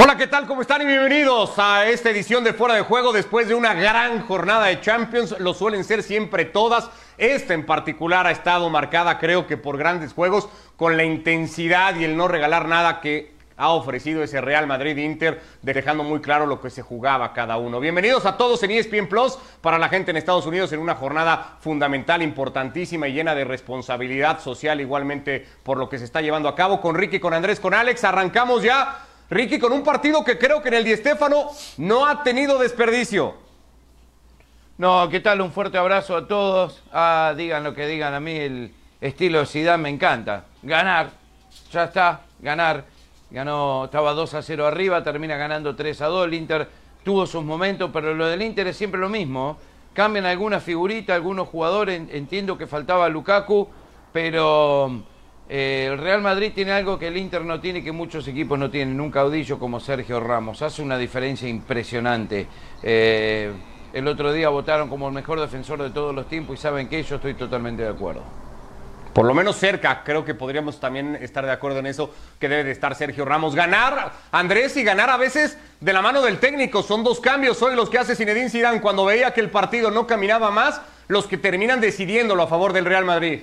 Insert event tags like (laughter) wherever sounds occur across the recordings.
Hola, ¿qué tal? ¿Cómo están? Y bienvenidos a esta edición de Fuera de Juego después de una gran jornada de Champions. Lo suelen ser siempre todas. Esta en particular ha estado marcada, creo que por grandes juegos, con la intensidad y el no regalar nada que ha ofrecido ese Real Madrid-Inter, dejando muy claro lo que se jugaba cada uno. Bienvenidos a todos en ESPN Plus para la gente en Estados Unidos en una jornada fundamental, importantísima y llena de responsabilidad social, igualmente por lo que se está llevando a cabo. Con Ricky, con Andrés, con Alex, arrancamos ya Ricky, con un partido que creo que en el Di Stéfano no ha tenido desperdicio. No, ¿qué tal? Un fuerte abrazo a todos. Ah, digan lo que digan, a mí el estilo Zidane me encanta. Ganar, ya está, ganar. Ganó, estaba 2 a 0 arriba, termina ganando 3 a 2. El Inter tuvo sus momentos, pero lo del Inter es siempre lo mismo. Cambian algunas figuritas, algunos jugadores. Entiendo que faltaba Lukaku, pero eh, el Real Madrid tiene algo que el Inter no tiene, que muchos equipos no tienen, un caudillo como Sergio Ramos. Hace una diferencia impresionante. Eh, el otro día votaron como el mejor defensor de todos los tiempos y saben que yo estoy totalmente de acuerdo. Por lo menos cerca, creo que podríamos también estar de acuerdo en eso, que debe de estar Sergio Ramos. Ganar, Andrés, y ganar a veces de la mano del técnico. Son dos cambios hoy los que hace Zinedine Zidane cuando veía que el partido no caminaba más, los que terminan decidiéndolo a favor del Real Madrid.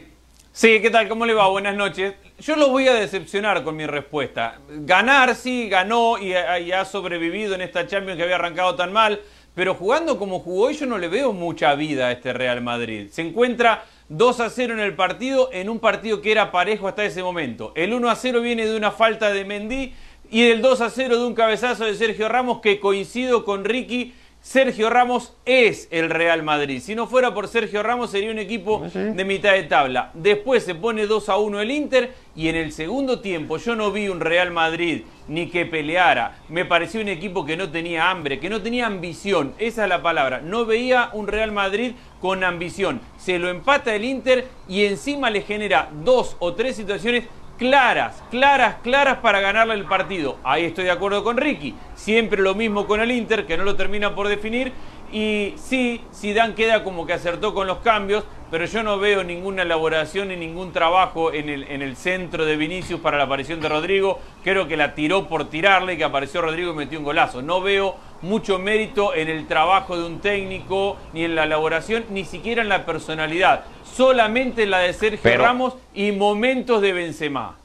Sí, ¿qué tal? ¿Cómo le va? Buenas noches. Yo lo voy a decepcionar con mi respuesta. Ganar, sí, ganó y, ha sobrevivido en esta Champions que había arrancado tan mal, pero jugando como jugó, yo no le veo mucha vida a este Real Madrid. Se encuentra 2 a 0 en el partido, en un partido que era parejo hasta ese momento. El 1 a 0 viene de una falta de Mendy y del 2 a 0 de un cabezazo de Sergio Ramos que coincido con Ricky Sergio Ramos es el Real Madrid. Si no fuera por Sergio Ramos sería un equipo de mitad de tabla. Después se pone 2 a 1 el Inter y en el segundo tiempo yo no vi un Real Madrid ni que peleara. Me pareció un equipo que no tenía hambre, que no tenía ambición. Esa es la palabra. No veía un Real Madrid con ambición. Se lo empata el Inter y encima le genera dos o tres situaciones claras, claras, claras para ganarle el partido. Ahí estoy de acuerdo con Ricky. Siempre lo mismo con el Inter, que no lo termina por definir. Y sí, Zidane queda como que acertó con los cambios, pero yo no veo ninguna elaboración ni ningún trabajo en el, en el centro de Vinicius para la aparición de Rodrigo. Creo que la tiró por tirarle, que apareció Rodrigo y metió un golazo. No veo mucho mérito en el trabajo de un técnico, ni en la elaboración, ni siquiera en la personalidad solamente la de Sergio Ramos y momentos de Benzema.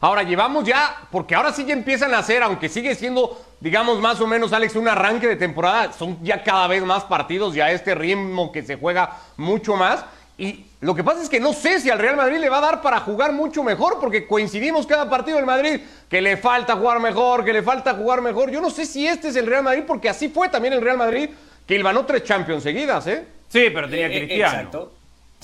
Ahora llevamos ya, porque ahora sí ya empiezan a hacer, aunque sigue siendo, digamos, más o menos, Alex, un arranque de temporada, son ya cada vez más partidos, ya este ritmo que se juega mucho más. Y lo que pasa es que no sé si al Real Madrid le va a dar para jugar mucho mejor, porque coincidimos cada partido del Madrid que le falta jugar mejor, que le falta jugar mejor. Yo no sé si este es el Real Madrid, porque así fue también el Real Madrid, que ganó tres Champions seguidas, ¿eh? Sí, pero tenía eh, eh, Cristiano. Exacto.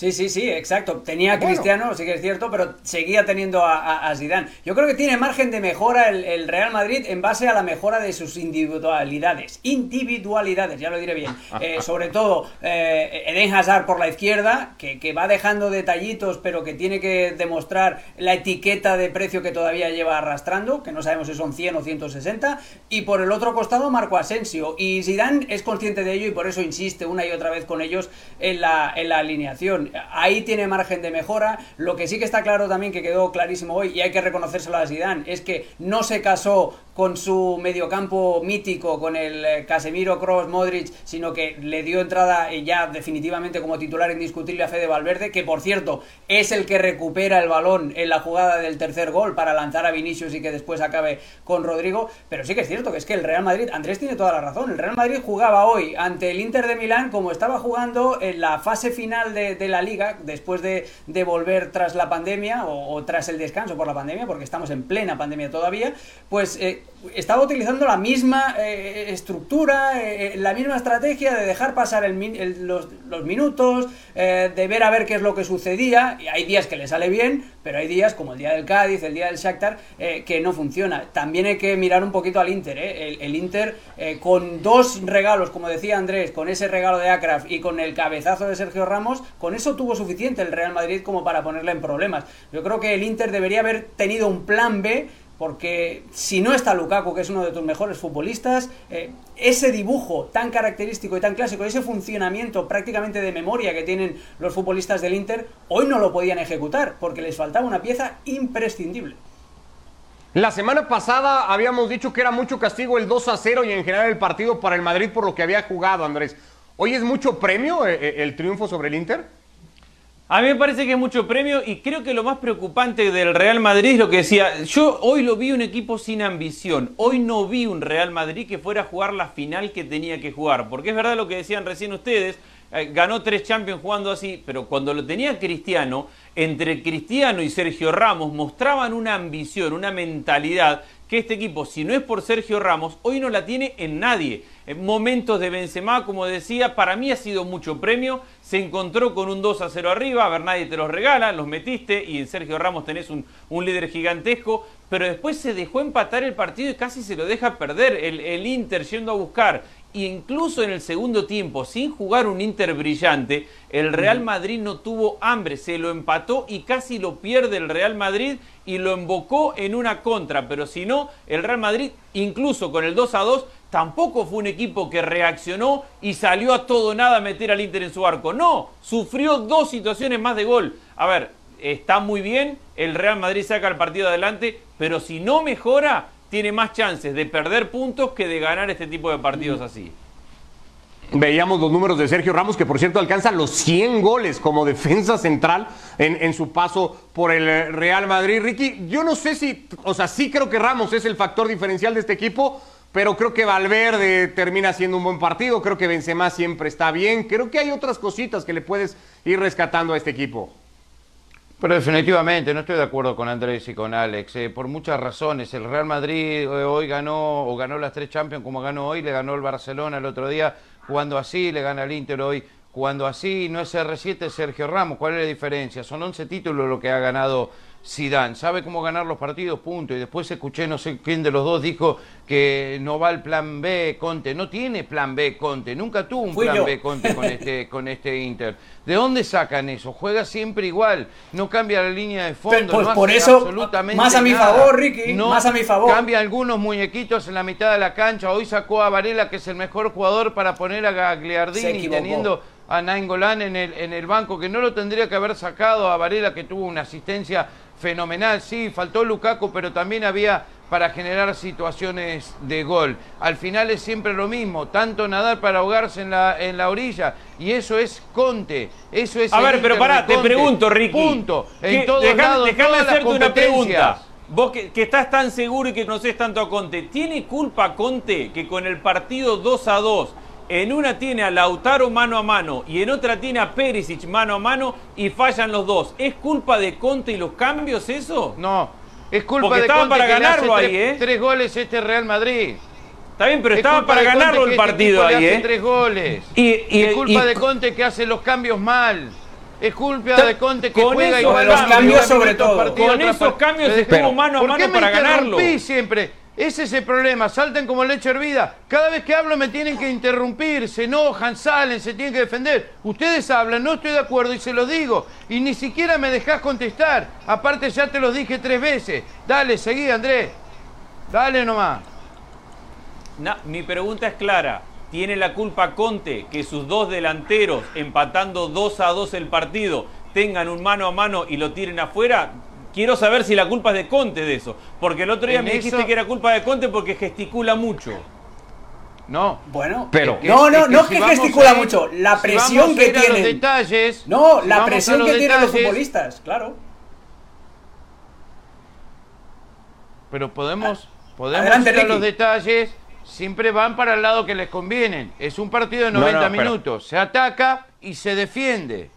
Sí, sí, sí, exacto. Tenía a Cristiano, sí que es cierto, pero seguía teniendo a, a, Zidane. Yo creo que tiene margen de mejora el, Real Madrid en base a la mejora de sus individualidades. Individualidades, ya lo diré bien. (laughs) Eh, sobre todo eh, Eden Hazard por la izquierda, que, que, va dejando detallitos, pero que tiene que demostrar la etiqueta de precio que todavía lleva arrastrando, que no sabemos si son 100 o 160. Y por el otro costado, Marco Asensio. Y Zidane es consciente de ello y por eso insiste una y otra vez con ellos en la, en la alineación ahí tiene margen de mejora. Lo que sí que está claro también, que quedó clarísimo hoy, y hay que reconocérselo a Zidane, es que no se casó con su mediocampo mítico, con el eh, Casemiro, Cross, Modric, sino que le dio entrada eh, ya definitivamente como titular indiscutible a Fede Valverde, que por cierto es el que recupera el balón en la jugada del tercer gol para lanzar a Vinicius y que después acabe con Rodrigo. Pero sí que es cierto que es que el Real Madrid, Andrés tiene toda la razón, el Real Madrid jugaba hoy ante el Inter de Milán como estaba jugando en la fase final de, la liga, después de, volver tras la pandemia o, tras el descanso por la pandemia, porque estamos en plena pandemia todavía, pues eh, estaba utilizando la misma eh, estructura, eh, la misma estrategia de dejar pasar los, minutos, eh, de ver a ver qué es lo que sucedía. Y hay días que le sale bien, pero hay días, como el día del Cádiz, el día del Shakhtar, que no funciona. También hay que mirar un poquito al Inter. El, el, Inter, con dos regalos, como decía Andrés, con ese regalo de Akraf y con el cabezazo de Sergio Ramos, con eso tuvo suficiente el Real Madrid como para ponerle en problemas. Yo creo que el Inter debería haber tenido un plan B porque si no está Lukaku, que es uno de tus mejores futbolistas, eh, ese dibujo tan característico y tan clásico, ese funcionamiento prácticamente de memoria que tienen los futbolistas del Inter, hoy no lo podían ejecutar, porque les faltaba una pieza imprescindible. La semana pasada habíamos dicho que era mucho castigo el 2 a 0 y en general el partido para el Madrid por lo que había jugado, Andrés. ¿Hoy es mucho premio eh, eh, el triunfo sobre el Inter? A mí me parece que es mucho premio y creo que lo más preocupante del Real Madrid es lo que decía. Yo hoy lo vi un equipo sin ambición. Hoy no vi un Real Madrid que fuera a jugar la final que tenía que jugar. Porque es verdad lo que decían recién ustedes. Eh, ganó tres Champions jugando así, pero cuando lo tenía Cristiano, entre Cristiano y Sergio Ramos mostraban una ambición, una mentalidad que este equipo, si no es por Sergio Ramos, hoy no la tiene en nadie. En momentos de Benzema, como decía, para mí ha sido mucho premio. Se encontró con un 2 a 0 arriba, a ver, nadie te los regala, los metiste y en Sergio Ramos tenés un, un líder gigantesco, pero después se dejó empatar el partido y casi se lo deja perder. El, el Inter yendo a buscar y incluso en el segundo tiempo, sin jugar un Inter brillante, el Real Madrid no tuvo hambre, se lo empató y casi lo pierde el Real Madrid y lo embocó en una contra. Pero si no, el Real Madrid, incluso con el 2 a 2, tampoco fue un equipo que reaccionó y salió a todo nada a meter al Inter en su arco. No, sufrió dos situaciones más de gol. A ver, está muy bien, el Real Madrid saca el partido adelante, pero si no mejora, tiene más chances de perder puntos que de ganar este tipo de partidos así. Veíamos los números de Sergio Ramos, que por cierto alcanza los 100 goles como defensa central en, en, su paso por el Real Madrid. Ricky, yo no sé si, o sea, sí creo que Ramos es el factor diferencial de este equipo, pero creo que Valverde termina siendo un buen partido, creo que Benzema siempre está bien, creo que hay otras cositas que le puedes ir rescatando a este equipo. Pero definitivamente, no estoy de acuerdo con Andrés y con Alex, eh, por muchas razones. El Real Madrid eh, hoy ganó, o ganó las tres Champions como ganó hoy, le ganó el Barcelona el otro día, jugando así, le gana el Inter hoy, jugando así, no es R7, es Sergio Ramos. ¿Cuál es la diferencia? Son 11 títulos lo que ha ganado Zidane, sabe cómo ganar los partidos, punto. Y después escuché, no sé quién de los dos dijo que no va el plan B Conte. No tiene plan B Conte, nunca tuvo un Fui plan yo. B Conte con (laughs) este, con este Inter. ¿De dónde sacan eso? Juega siempre igual, no cambia la línea de fondo. Pero, pues, no por eso, absolutamente más a mi nada. favor, Ricky, No más a mi favor. Cambia algunos muñequitos en la mitad de la cancha. Hoy sacó a Varela, que es el mejor jugador, para poner a Gagliardini teniendo a Nainggolan en el, en el banco, que no lo tendría que haber sacado a Varela, que tuvo una asistencia fenomenal. Sí, faltó Lukaku, pero también había para generar situaciones de gol. Al final es siempre lo mismo, tanto nadar para ahogarse en la, en la orilla, y eso es Conte, eso es... A ver, pero pará, te pregunto, Ricky. Punto. En todos dejame- lados, todas las hacerte una pregunta. Vos que, que estás tan seguro y que conoces tanto a Conte, ¿tiene culpa Conte que con el partido 2 a 2 en una tiene a Lautaro mano a mano y en otra tiene a Perisic mano a mano y fallan los dos? ¿Es culpa de Conte y los cambios eso? No, es culpa Porque de estaban Conte para que le hace ganarlo ahí, tres, ¿eh? tres goles este Real Madrid. Está bien, pero Es estaba culpa para ganarlo el este partido ahí, hace ¿eh? tres goles. Y- y- es culpa y- de Conte que hace los cambios mal. Es culpa de Conte que con juega eso- igual los a cambios sobre todo. Con esos partido. cambios estuvo mano a ¿por mano qué me para ganarlo? interrumpí siempre? Ese es el problema, saltan como leche hervida. Cada vez que hablo me tienen que interrumpir, se enojan, salen, se tienen que defender. Ustedes hablan, no estoy de acuerdo y se los digo. Y ni siquiera me dejás contestar. Aparte ya te los dije tres veces. Dale, seguí Andrés. Dale nomás. Mi pregunta es clara. ¿Tiene la culpa Conte que sus dos delanteros, empatando 2 a 2 el partido, tengan un mano a mano y lo tiren afuera? Quiero saber si la culpa es de Conte de eso. Porque el otro día En me dijiste eso- que era culpa de Conte porque gesticula mucho. No. Bueno, Pero- que- no, no, es que no si gesticula ir- mucho, la si presión a que los tienen. detalles, No, si la presión que tienen los futbolistas, claro. Pero podemos, podemos Adelante, ir a Ricky. los detalles, siempre van para el lado que les convienen. Es un partido de No, 90 no, pero- minutos. Se ataca y se defiende.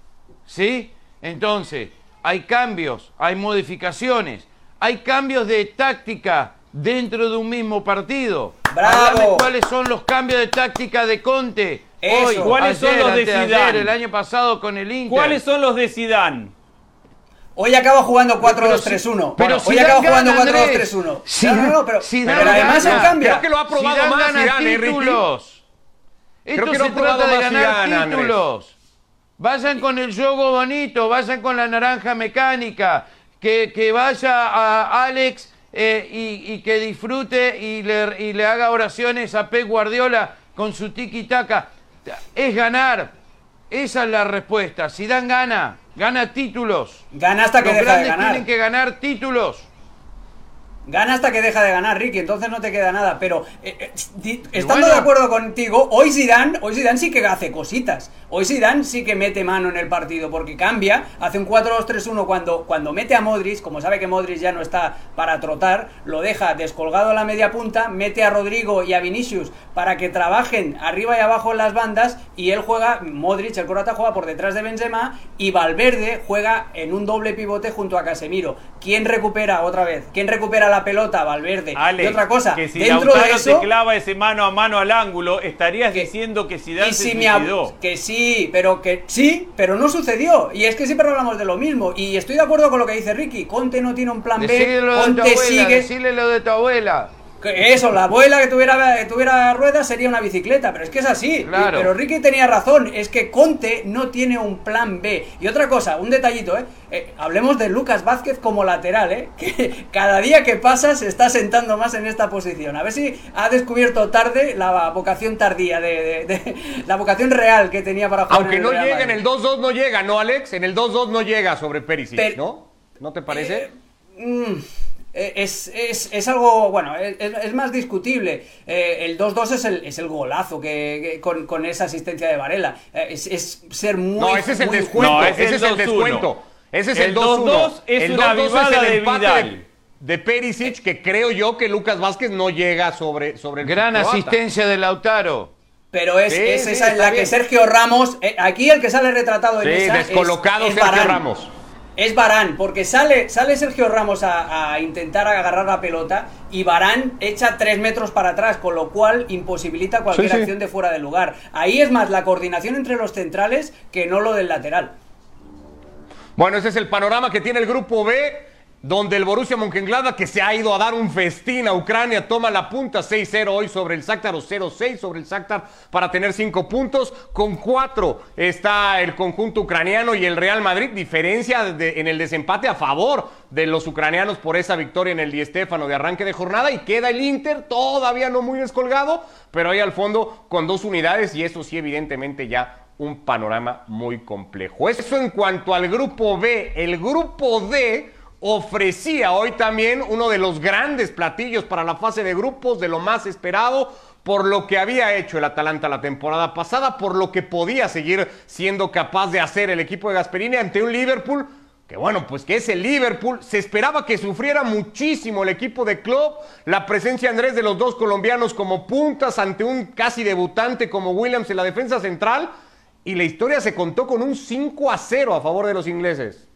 ¿Sí? Entonces, hay cambios, hay modificaciones, hay cambios de táctica dentro de un mismo partido. ¡Bravo! Háblame cuáles son los cambios de táctica de Conte. Eso. Hoy, ¿Cuáles son ayer, los de Zidane? el año pasado con el Inter. ¿Cuáles son los de Zidane? Hoy acaba jugando Pero 4-2-3-1. pero Bueno, hoy acaba jugando gana, Andrés. 4-2-3-1. No, no, no, pero, Zidane pero además gana. él cambia. Creo que lo ha probado Zidane más gana Zidane, títulos. Esto Creo que lo se ha probado trata de más ganar Zidane, Andrés. Vayan con el juego bonito, vayan con la naranja mecánica, que, que vaya a Alex eh, y, y que disfrute y le, y le haga oraciones a Pep Guardiola con su tiki-taka. Es ganar. Esa es la respuesta. Si dan gana, gana títulos. Gana hasta que Los deja de grandes ganar. tienen que ganar títulos. Gana hasta que deja de ganar, Ricky, entonces no te queda nada. Pero eh, eh, estando de acuerdo contigo, hoy Zidane, hoy Zidane sí que hace cositas. Hoy Zidane sí que mete mano en el partido porque cambia, hace un 4-2-3-1 cuando, cuando mete a Modric, como sabe que Modric ya no está para trotar, lo deja descolgado a la media punta, mete a Rodrigo y a Vinicius para que trabajen arriba y abajo en las bandas y él juega, Modric, el croata juega por detrás de Benzema y Valverde juega en un doble pivote junto a Casemiro. ¿Quién recupera otra vez? ¿Quién recupera la pelota, Valverde. y otra cosa, que si dentro de eso, te clava ese mano a mano al ángulo, estarías diciendo que Zidane se si Que sí, pero que sí, pero no sucedió. Y es que siempre hablamos de lo mismo. Y estoy de acuerdo con lo que dice Ricky. Conte no tiene un plan B. Conte sigue. Decirle lo de tu abuela. Eso, la abuela que tuviera, tuviera ruedas sería una bicicleta, pero es que es así. Pero Ricky tenía razón, es que Conte no tiene un plan B. Y otra cosa, un detallito, ¿eh? ¿eh? hablemos de Lucas Vázquez como lateral, ¿eh? (laughs) Que cada día que pasa se está sentando más en esta posición. A ver si ha descubierto tarde la vocación tardía, de, (laughs) la vocación real que tenía para jugar. Aunque no llega en el 2-2 no llega, ¿no, Alex? En el 2-2 no llega sobre Perisic, ¿no? ¿No te parece? Eh, mm, es, es, es, algo, bueno, es, más discutible. Eh, el 2-2 es el, es el golazo que, con, con, esa asistencia de Varela. Eh, es, ser muy. No, ese es el descuento. No, ese, es el, descuento. Ese es el 2-1. Es el 2-2 es el empate de, de, Perisic, que creo yo que Lucas Vázquez no llega sobre, sobre el. Gran asistencia de Lautaro. Pero es, esa en la que Sergio Ramos. aquí el que sale retratado en esa. descolocado Sergio Ramos. Es Barán, porque sale, sale Sergio Ramos a, intentar agarrar la pelota y Barán echa tres metros para atrás, con lo cual imposibilita cualquier acción de fuera de lugar. Ahí es más la coordinación entre los centrales que no lo del lateral. Bueno, ese es el panorama que tiene el grupo B donde el Borussia Mönchengladbach, que se ha ido a dar un festín a Ucrania, toma la punta 6-0 hoy sobre el Shakhtar o 0-6 sobre el Shakhtar para tener 5 puntos. Con 4 está el conjunto ucraniano y el Real Madrid, diferencia en el desempate a favor de los ucranianos por esa victoria en el Di Stéfano de arranque de jornada y queda el Inter todavía no muy descolgado, pero ahí al fondo con dos unidades y eso sí evidentemente ya un panorama muy complejo. Eso en cuanto al grupo B, el grupo D ofrecía hoy también uno de los grandes platillos para la fase de grupos, de lo más esperado, por lo que había hecho el Atalanta la temporada pasada, por lo que podía seguir siendo capaz de hacer el equipo de Gasperini ante un Liverpool que bueno, pues que es el Liverpool. Se esperaba que sufriera muchísimo el equipo de club. La presencia Andrés de los dos colombianos como puntas ante un casi debutante como Williams en la defensa central. Y la historia se contó con un 5 a 0 a favor de los ingleses.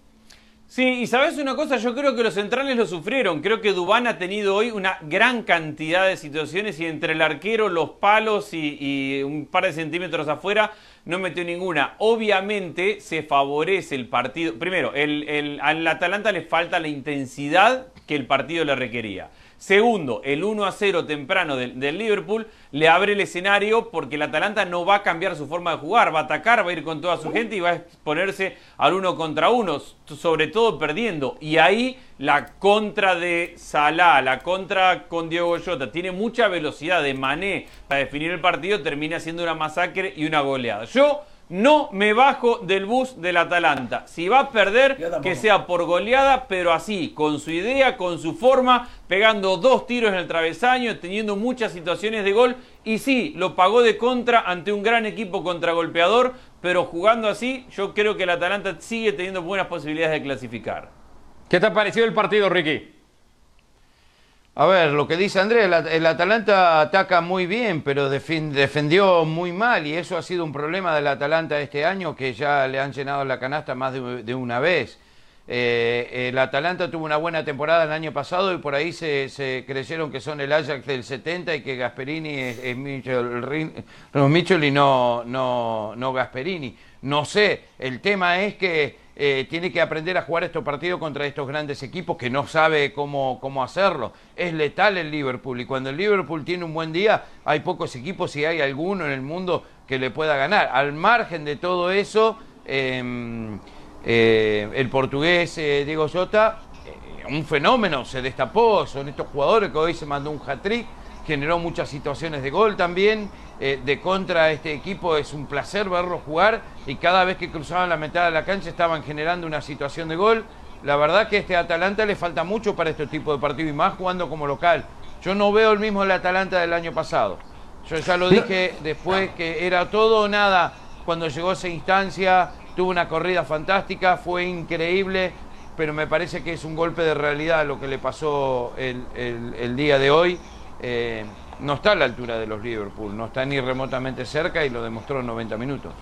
Sí, y sabes una cosa, yo creo que los centrales lo sufrieron. Creo que Dubán ha tenido hoy una gran cantidad de situaciones y entre el arquero, los palos y, un par de centímetros afuera no metió ninguna. Obviamente se favorece el partido. Primero, el, al Atalanta le falta la intensidad que el partido le requería. Segundo, el 1 a 0 temprano del, Liverpool le abre el escenario porque el Atalanta no va a cambiar su forma de jugar, va a atacar, va a ir con toda su gente y va a exponerse al uno contra uno, sobre todo perdiendo. Y ahí la contra de Salah, la contra con Diego Jota, tiene mucha velocidad de Mané para definir el partido, termina siendo una masacre y una goleada. Yo no me bajo del bus del Atalanta. Si va a perder, que sea por goleada, pero así, con su idea, con su forma, pegando dos tiros en el travesaño, teniendo muchas situaciones de gol. Y sí, lo pagó de contra ante un gran equipo contragolpeador, pero jugando así, yo creo que el Atalanta sigue teniendo buenas posibilidades de clasificar. ¿Qué te ha parecido el partido, Ricky? A ver, lo que dice Andrés, el, Atalanta ataca muy bien, pero defendió muy mal y eso ha sido un problema del Atalanta este año que ya le han llenado la canasta más de, una vez. Eh, el Atalanta tuvo una buena temporada el año pasado y por ahí se, creyeron que son el Ajax del 70 y que Gasperini es, es Michel, y no, no, no Gasperini. No sé, el tema es que eh, tiene que aprender a jugar estos partidos contra estos grandes equipos que no sabe cómo, cómo hacerlo. Es letal el Liverpool y cuando el Liverpool tiene un buen día hay pocos equipos y hay alguno en el mundo que le pueda ganar. Al margen de todo eso, em, eh, el portugués eh, Diego Jota, un fenómeno, se destapó, son estos jugadores que hoy se mandó un hat-trick generó muchas situaciones de gol también. Eh, de contra este equipo es un placer verlo jugar y cada vez que cruzaban la mitad de la cancha estaban generando una situación de gol. La verdad que este Atalanta le falta mucho para este tipo de partido y más jugando como local. Yo no veo el mismo el Atalanta del año pasado. Yo ya lo dije después que era todo o nada cuando llegó a esa instancia, tuvo una corrida fantástica, fue increíble, pero me parece que es un golpe de realidad lo que le pasó el, día de hoy. Eh, no está a la altura de los Liverpool, no está ni remotamente cerca y lo demostró en 90 minutos.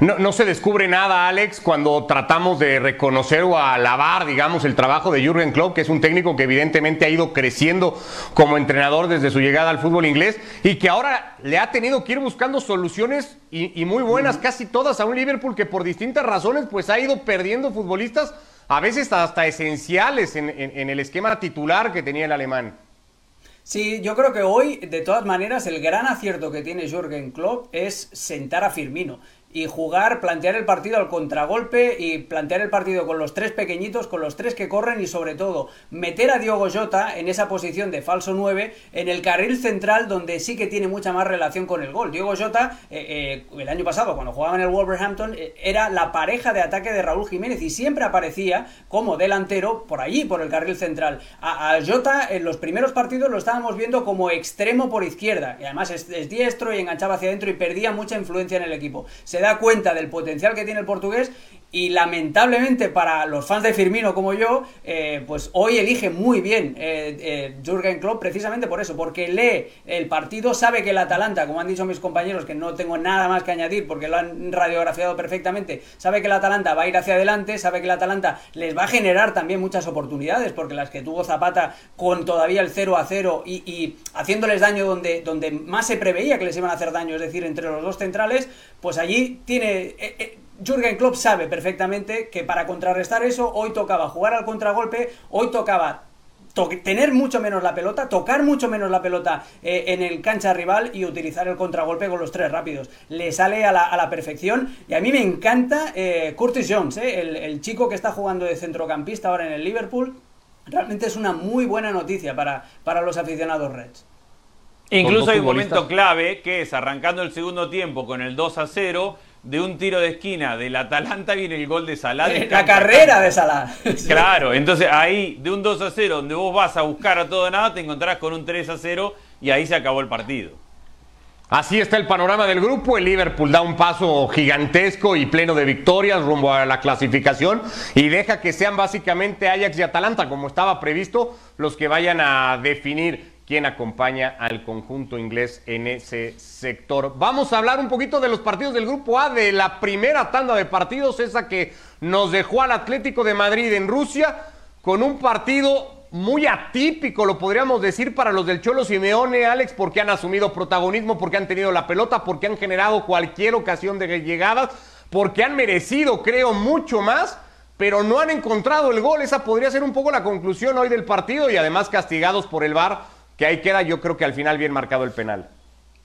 No, se descubre nada, Alex, cuando tratamos de reconocer o alabar, digamos, el trabajo de Jürgen Klopp, que es un técnico que evidentemente ha ido creciendo como entrenador desde su llegada al fútbol inglés y que ahora le ha tenido que ir buscando soluciones y, muy buenas, casi todas, a un Liverpool que por distintas razones pues ha ido perdiendo futbolistas, a veces hasta esenciales en, en el esquema titular que tenía el alemán. Sí, yo creo que hoy, de todas maneras, el gran acierto que tiene Jürgen Klopp es sentar a Firmino y jugar, plantear el partido al contragolpe y plantear el partido con los tres pequeñitos, con los tres que corren y sobre todo meter a Diogo Jota en esa posición de falso 9 en el carril central donde sí que tiene mucha más relación con el gol. Diogo Jota eh, eh, el año pasado cuando jugaba en el Wolverhampton eh, era la pareja de ataque de Raúl Jiménez y siempre aparecía como delantero por allí, por el carril central. A, Jota en los primeros partidos lo estábamos viendo como extremo por izquierda y además es, diestro y enganchaba hacia adentro y perdía mucha influencia en el equipo. Se da cuenta del potencial que tiene el portugués y lamentablemente para los fans de Firmino como yo, eh, pues hoy elige muy bien eh, eh, Jürgen Klopp precisamente por eso, porque lee el partido, sabe que el Atalanta, como han dicho mis compañeros, que no tengo nada más que añadir porque lo han radiografiado perfectamente, sabe que el Atalanta va a ir hacia adelante, sabe que el Atalanta les va a generar también muchas oportunidades, porque las que tuvo Zapata con todavía el 0 a 0 y, haciéndoles daño donde, donde más se preveía que les iban a hacer daño, es decir, entre los dos centrales, pues allí tiene... Jürgen Klopp sabe perfectamente que para contrarrestar eso, hoy tocaba jugar al contragolpe, hoy tocaba tener mucho menos la pelota, tocar mucho menos la pelota eh, en el cancha rival y utilizar el contragolpe con los tres rápidos. Le sale a la, perfección y a mí me encanta eh, Curtis Jones, eh, el, chico que está jugando de centrocampista ahora en el Liverpool. Realmente es una muy buena noticia para, para los aficionados Reds. Incluso hay un momento clave que es arrancando el segundo tiempo con el 2 a 0 de un tiro de esquina del Atalanta viene el gol de Salah. la carrera de Salah. (laughs) Claro, entonces ahí de un 2 a 0 donde vos vas a buscar a todo nada, te encontrás con un 3 a 0 y ahí se acabó el partido. Así está el panorama del grupo. El Liverpool da un paso gigantesco y pleno de victorias rumbo a la clasificación y deja que sean básicamente Ajax y Atalanta, como estaba previsto, los que vayan a definir quien acompaña al conjunto inglés en ese sector. Vamos a hablar un poquito de los partidos del Grupo A, de la primera tanda de partidos, esa que nos dejó al Atlético de Madrid en Rusia, con un partido muy atípico, lo podríamos decir, para los del Cholo Simeone, Alex, porque han asumido protagonismo, porque han tenido la pelota, porque han generado cualquier ocasión de llegadas, porque han merecido, creo, mucho más pero no han encontrado el gol. Esa podría ser un poco la conclusión hoy del partido y además castigados por el VAR que ahí queda yo creo que al final bien marcado el penal.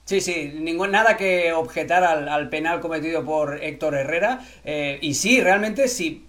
Sí, sí, ningún, nada que objetar al, penal cometido por Héctor Herrera. Eh, y sí, realmente sí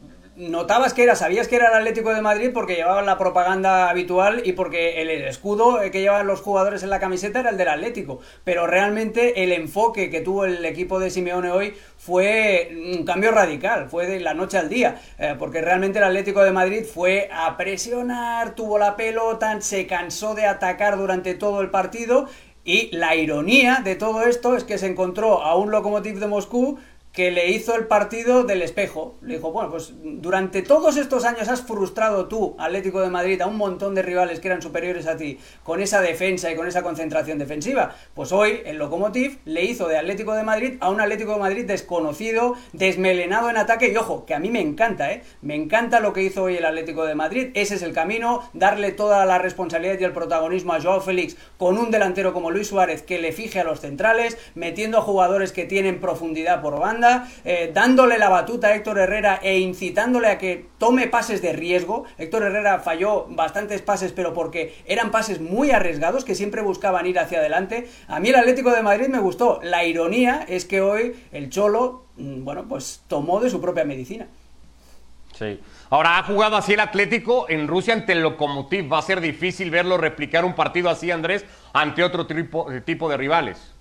notabas que era, sabías que era el Atlético de Madrid porque llevaban la propaganda habitual y porque el escudo que llevaban los jugadores en la camiseta era el del Atlético. Pero realmente el enfoque que tuvo el equipo de Simeone hoy fue un cambio radical, fue de la noche al día, eh, porque realmente el Atlético de Madrid fue a presionar, tuvo la pelota, se cansó de atacar durante todo el partido y la ironía de todo esto es que se encontró a un Lokomotiv de Moscú que le hizo el partido del espejo. Le dijo, bueno, pues durante todos estos años has frustrado tú, Atlético de Madrid, a un montón de rivales que eran superiores a ti, con esa defensa y con esa concentración defensiva. Pues hoy el Lokomotiv le hizo de Atlético de Madrid a un Atlético de Madrid desconocido, desmelenado en ataque. Y ojo, que a mí me encanta, ¿eh? Me encanta lo que hizo hoy el Atlético de Madrid. Ese es el camino, darle toda la responsabilidad y el protagonismo a Joao Félix con un delantero como Luis Suárez que le fije a los centrales, metiendo a jugadores que tienen profundidad por banda eh, dándole la batuta a Héctor Herrera e incitándole a que tome pases de riesgo. Héctor Herrera falló bastantes pases, pero porque eran pases muy arriesgados que siempre buscaban ir hacia adelante. A mí el Atlético de Madrid me gustó. La ironía es que hoy el Cholo, mm, bueno, pues tomó de su propia medicina. Sí. Ahora ha jugado así el Atlético en Rusia ante el Lokomotiv. Va a ser difícil verlo replicar un partido así, Andrés, ante otro tipo, tipo de rivales.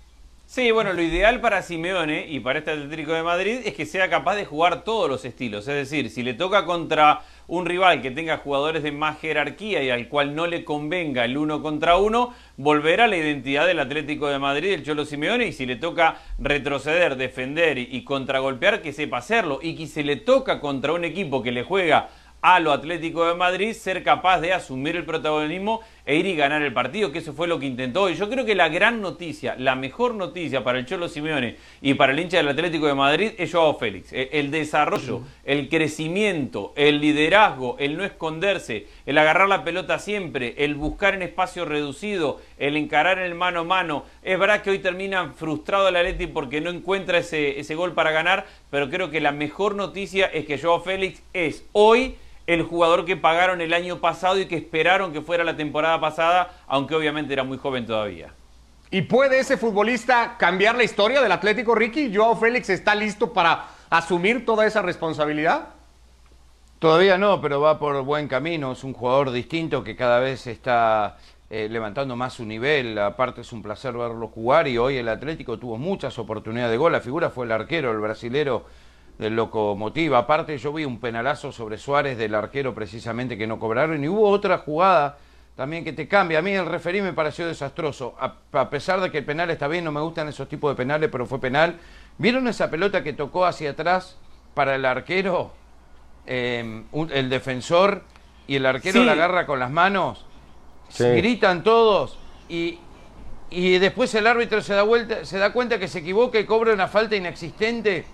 Sí, bueno, lo ideal para Simeone y para este Atlético de Madrid es que sea capaz de jugar todos los estilos. Es decir, si le toca contra un rival que tenga jugadores de más jerarquía y al cual no le convenga el uno contra uno, volverá a la identidad del Atlético de Madrid, el Cholo Simeone, y si le toca retroceder, defender y contragolpear, que sepa hacerlo. Y que si le toca contra un equipo que le juega a lo Atlético de Madrid ser capaz de asumir el protagonismo e ir y ganar el partido, que eso fue lo que intentó. Y yo creo que la gran noticia, la mejor noticia para el Cholo Simeone y para el hincha del Atlético de Madrid es Joao Félix. E, el desarrollo, el crecimiento, el liderazgo, el no esconderse, el agarrar la pelota siempre, el buscar en espacio reducido, el encarar en el mano a mano. Es verdad que hoy termina frustrado el Atlético porque no encuentra ese, ese gol para ganar, pero creo que la mejor noticia es que Joao Félix es hoy el jugador que pagaron el año pasado y que esperaron que fuera la temporada pasada, aunque obviamente era muy joven todavía. ¿Y puede ese futbolista cambiar la historia del Atlético, Ricky? ¿Joao Félix está listo para asumir toda esa responsabilidad? Todavía no, pero va por buen camino. Es un jugador distinto que cada vez está eh, levantando más su nivel. Aparte es un placer verlo jugar y hoy el Atlético tuvo muchas oportunidades de gol. La figura fue el arquero, el brasilero del Locomotiva. Aparte yo vi un penalazo sobre Suárez del arquero precisamente que no cobraron y hubo otra jugada también que te cambia. A mí el referí me pareció desastroso. A, pesar de que el penal está bien, no me gustan esos tipos de penales, pero fue penal. ¿Vieron esa pelota que tocó hacia atrás para el arquero? Em, el defensor y el arquero la agarra con las manos. Gritan todos y, y después el árbitro se da, vuelta, se da cuenta que se equivoca y cobra una falta inexistente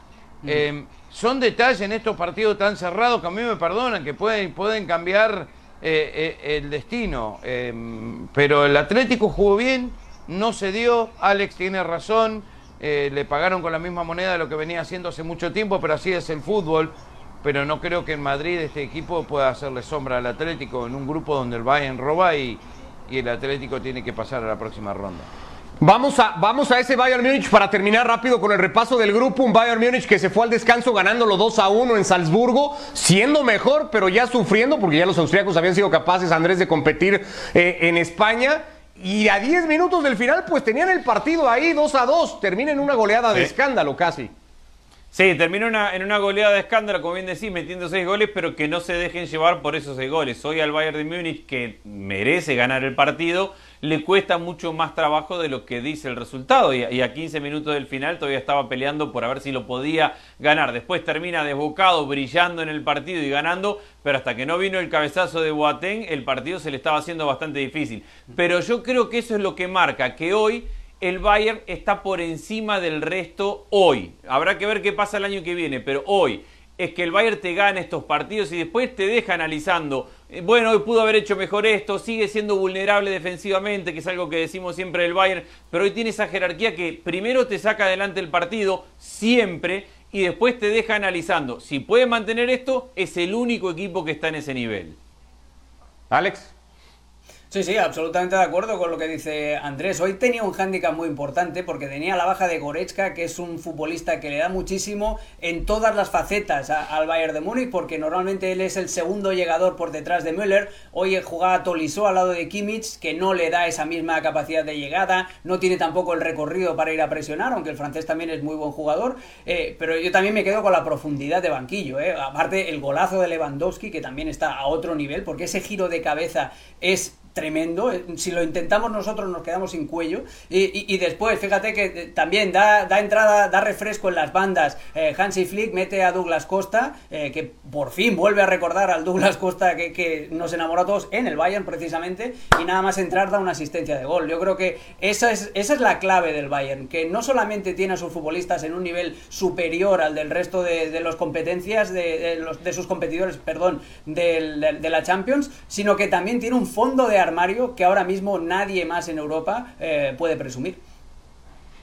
Em, son detalles en estos partidos tan cerrados que a mí me perdonan, que pueden, pueden cambiar eh, eh, el destino. Em, pero el Atlético jugó bien, no se dio, Alex tiene razón, eh, le pagaron con la misma moneda de lo que venía haciendo hace mucho tiempo, pero así es el fútbol. Pero no creo que en Madrid este equipo pueda hacerle sombra al Atlético en un grupo donde el Bayern roba y el Atlético tiene que pasar a la próxima ronda. Vamos a, vamos a ese Bayern Múnich para terminar rápido con el repaso del grupo. Un Bayern Múnich que se fue al descanso ganándolo 2 a 1 en Salzburgo, siendo mejor, pero ya sufriendo, porque ya los austriacos habían sido capaces, Andrés, de competir eh, en España. Y a 10 minutos del final, pues tenían el partido ahí 2 a 2. Termina en una goleada de escándalo casi. Sí, terminó en una goleada de escándalo, como bien decís, metiendo seis goles, pero que no se dejen llevar por esos seis goles. Hoy al Bayern de Múnich, que merece ganar el partido, le cuesta mucho más trabajo de lo que dice el resultado. Y, a 15 minutos del final todavía estaba peleando por a ver si lo podía ganar. Después termina desbocado, brillando en el partido y ganando, pero hasta que no vino el cabezazo de Boateng, el partido se le estaba haciendo bastante difícil. Pero yo creo que eso es lo que marca, que hoy el Bayern está por encima del resto hoy. Habrá que ver qué pasa el año que viene, pero hoy es que el Bayern te gana estos partidos y después te deja analizando, eh, bueno, hoy pudo haber hecho mejor esto, sigue siendo vulnerable defensivamente, que es algo que decimos siempre del Bayern, pero hoy tiene esa jerarquía que primero te saca adelante el partido, siempre, y después te deja analizando. Si puede mantener esto, es el único equipo que está en ese nivel. Alex. Sí, sí, absolutamente de acuerdo con lo que dice Andrés. Hoy tenía un hándicap muy importante porque tenía la baja de Goretzka, que es un futbolista que le da muchísimo en todas las facetas al Bayern de Múnich, porque normalmente él es el segundo llegador por detrás de Müller. Hoy jugaba Tolisso al lado de Kimmich, que no le da esa misma capacidad de llegada, no tiene tampoco el recorrido para ir a presionar, aunque el francés también es muy buen jugador. Eh, pero yo también me quedo con la profundidad de banquillo. Eh. Aparte, el golazo de Lewandowski, que también está a otro nivel, porque ese giro de cabeza es tremendo. Eh, si lo intentamos nosotros nos quedamos sin cuello. Y, después, fíjate que eh, también da, da, entrada, da refresco en las bandas. Eh, Hansi Flick mete a Douglas Costa, que por fin vuelve a recordar al Douglas Costa que, nos enamoró a todos en el Bayern precisamente. Y nada más entrar da una asistencia de gol. Yo creo que esa es, esa es la clave del Bayern, que no solamente tiene a sus futbolistas en un nivel superior al del resto de, de las competencias, de, los, de sus competidores, perdón, de, de la Champions, sino que también tiene un fondo de armario que ahora mismo nadie más en Europa eh, puede presumir.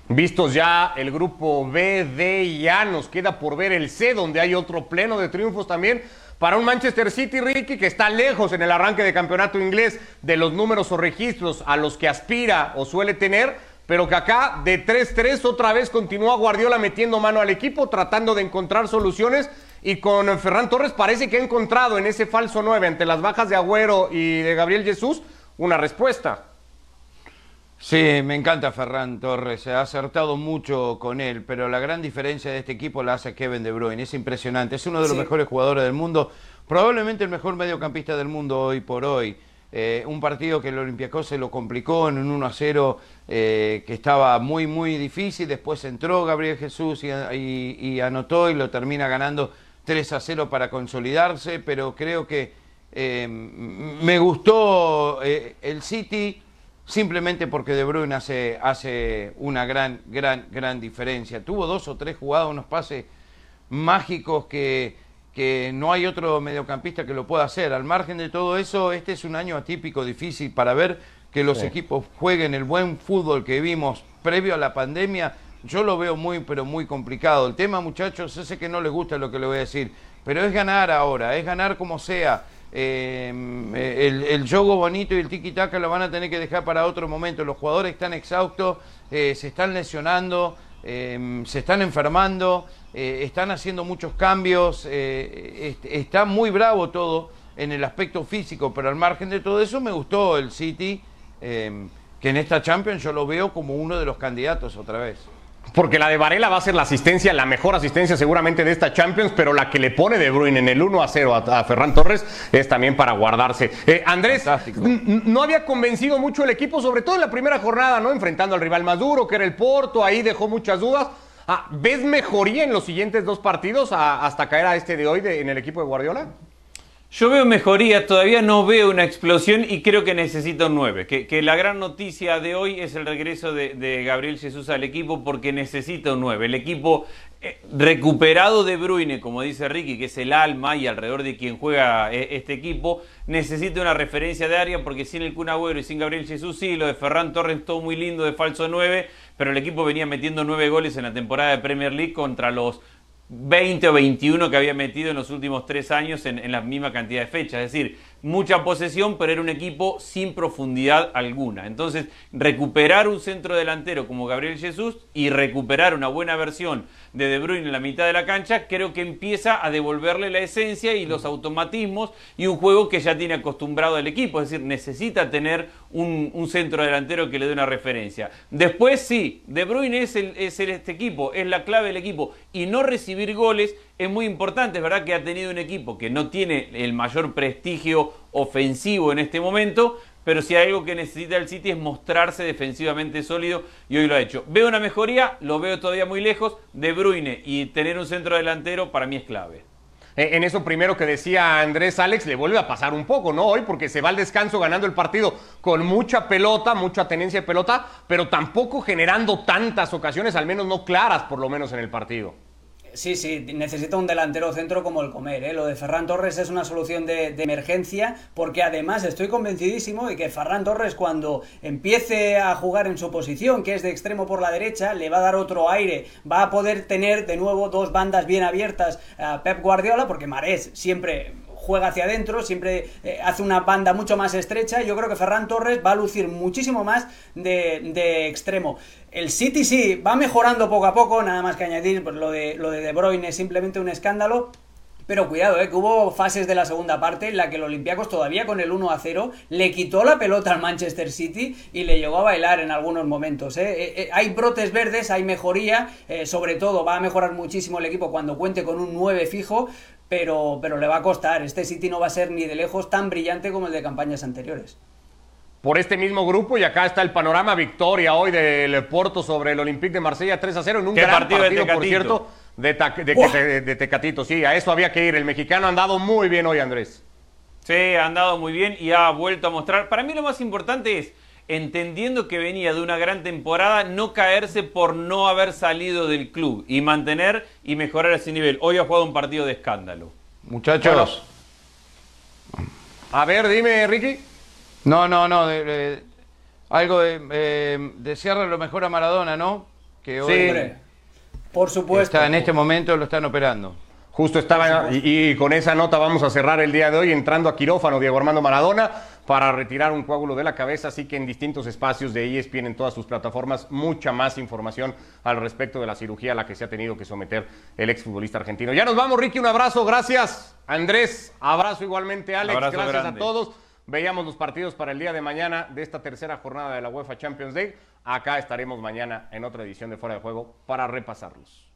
Vistos ya el grupo B, D y A, nos queda por ver el C, donde hay otro pleno de triunfos también para un Manchester City, Ricky, que está lejos en el arranque de campeonato inglés de los números o registros a los que aspira o suele tener, pero que acá de 3-3 otra vez continúa Guardiola metiendo mano al equipo, tratando de encontrar soluciones y con Ferran Torres parece que ha encontrado en ese falso 9 ante las bajas de Agüero y de Gabriel Jesús una respuesta. Sí, me encanta Ferran Torres, se ha acertado mucho con él, pero la gran diferencia de este equipo la hace Kevin De Bruyne, es impresionante, es uno de los Sí. mejores jugadores del mundo, probablemente el mejor mediocampista del mundo hoy por hoy. Eh, un partido que el Olympiacos se lo complicó en un 1 a 0 eh, que estaba muy, muy difícil. Después entró Gabriel Jesús y, y- y anotó y lo termina ganando 3 a 0 para consolidarse. Pero creo que eh, me gustó eh, el City simplemente porque De Bruyne hace, hace una gran, gran, gran diferencia. Tuvo dos o tres jugadas, unos pases mágicos que, que no hay otro mediocampista que lo pueda hacer. Al margen de todo eso, este es un año atípico, difícil para ver que los equipos jueguen el buen fútbol que vimos previo a la pandemia. Yo lo veo muy, pero muy complicado. El tema, muchachos, yo sé que no les gusta lo que le voy a decir, pero es ganar ahora, es ganar como sea. Eh, el, el juego bonito y el tiki-taka lo van a tener que dejar para otro momento. Los jugadores están exhaustos, eh, se están lesionando, eh, se están enfermando, eh, están haciendo muchos cambios, est- está muy bravo todo en el aspecto físico, pero al margen de todo eso me gustó el City, eh, que en esta Champions yo lo veo como uno de los candidatos otra vez. Porque la de Varela va a ser la asistencia, la mejor asistencia seguramente de esta Champions, pero la que le pone De Bruyne en el 1 a 0 a, a Ferran Torres es también para guardarse. Eh, Andrés, no había convencido mucho el equipo, sobre todo en la primera jornada, ¿no? Enfrentando al rival más duro, que era el Porto, ahí dejó muchas dudas. Ah, ¿Ves mejoría en los siguientes dos partidos a- hasta caer a este de hoy de- en el equipo de Guardiola? Yo veo mejoría, todavía no veo una explosión y creo que necesita un 9. Que, la gran noticia de hoy es el regreso de, de Gabriel Jesús al equipo porque necesita un 9. El equipo eh, recuperado de Bruyne, como dice Ricky, que es el alma y alrededor de quien juega eh, este equipo, necesita una referencia de área porque sin el Kun Agüero y sin Gabriel Jesús sí, lo de Ferran Torres todo muy lindo de falso 9, pero el equipo venía metiendo 9 goles en la temporada de Premier League contra los 20 o 21 que había metido en los últimos tres años en, en la misma cantidad de fechas. Es decir, mucha posesión, pero era un equipo sin profundidad alguna. Entonces, recuperar un centro delantero como Gabriel Jesús y recuperar una buena versión de De Bruyne en la mitad de la cancha, creo que empieza a devolverle la esencia y los automatismos y un juego que ya tiene acostumbrado al equipo. Es decir, necesita tener un, un centro delantero que le dé una referencia. Después, sí, De Bruyne es, el, es el- este equipo, es la clave del equipo. Y no recibir goles es muy importante. Es verdad que ha tenido un equipo que no tiene el mayor prestigio ofensivo en este momento, pero si hay algo que necesita el City es mostrarse defensivamente sólido y hoy lo ha hecho. Veo una mejoría, lo veo todavía muy lejos. De Bruyne y tener un centro delantero para mí es clave. Eh, En eso primero que decía Andrés Alex, le vuelve a pasar un poco, ¿no? Hoy, porque se va al descanso ganando el partido con mucha pelota, mucha tenencia de pelota, pero tampoco generando tantas ocasiones, al menos no claras, por lo menos en el partido. Sí, sí, necesita un delantero centro como el comer. ¿eh? Lo de Ferran Torres es una solución de, de emergencia porque además estoy convencidísimo de que Ferran Torres cuando empiece a jugar en su posición, que es de extremo por la derecha, le va a dar otro aire. Va a poder tener de nuevo dos bandas bien abiertas a Pep Guardiola porque Marés siempre juega hacia adentro, siempre eh, hace una banda mucho más estrecha. Yo creo que Ferran Torres va a lucir muchísimo más de, de extremo. El City sí, va mejorando poco a poco, nada más que añadir pues, lo, de, lo de De Bruyne es simplemente un escándalo. Pero cuidado, eh, que hubo fases de la segunda parte en la que el Olympiacos todavía con el 1 a 0 le quitó la pelota al Manchester City y le llegó a bailar en algunos momentos. eh. Eh, eh, hay brotes verdes, hay mejoría, eh, sobre todo va a mejorar muchísimo el equipo cuando cuente con un 9 fijo, pero, pero le va a costar. Este City no va a ser ni de lejos tan brillante como el de campañas anteriores. Por este mismo grupo, y acá está el panorama victoria hoy del Porto sobre el Olympique de Marsella 3 a 0 en un Qué gran partido partido, por cierto, de, Ta- de- de- de Tecatito. Sí, a eso había que ir. El mexicano ha andado muy bien hoy, Andrés. Sí, ha andado muy bien y ha vuelto a mostrar. Para mí lo más importante es, entendiendo que venía de una gran temporada, no caerse por no haber salido del club y mantener y mejorar ese nivel. Hoy ha jugado un partido de escándalo. Muchachos, A ver, dime, Ricky. no, no, no, de- de- algo de eh, desearle lo mejor a Maradona, ¿no? Que hoy Sí. Por supuesto. está en este momento lo están operando. Justo estaba, y, y con esa nota vamos a cerrar el día de hoy entrando a quirófano Diego Armando Maradona para retirar un coágulo de la cabeza, así que en distintos espacios de ESPN en todas sus plataformas, mucha más información al respecto de la cirugía a la que se ha tenido que someter el exfutbolista argentino. Ya nos vamos, Ricky, un abrazo, gracias. Andrés, abrazo igualmente, Alex, Abrazo gracias grande. a todos. veíamos los partidos para el día de mañana de esta tercera jornada de la UEFA Champions League. Acá estaremos mañana en otra edición de Fuera de Juego para repasarlos.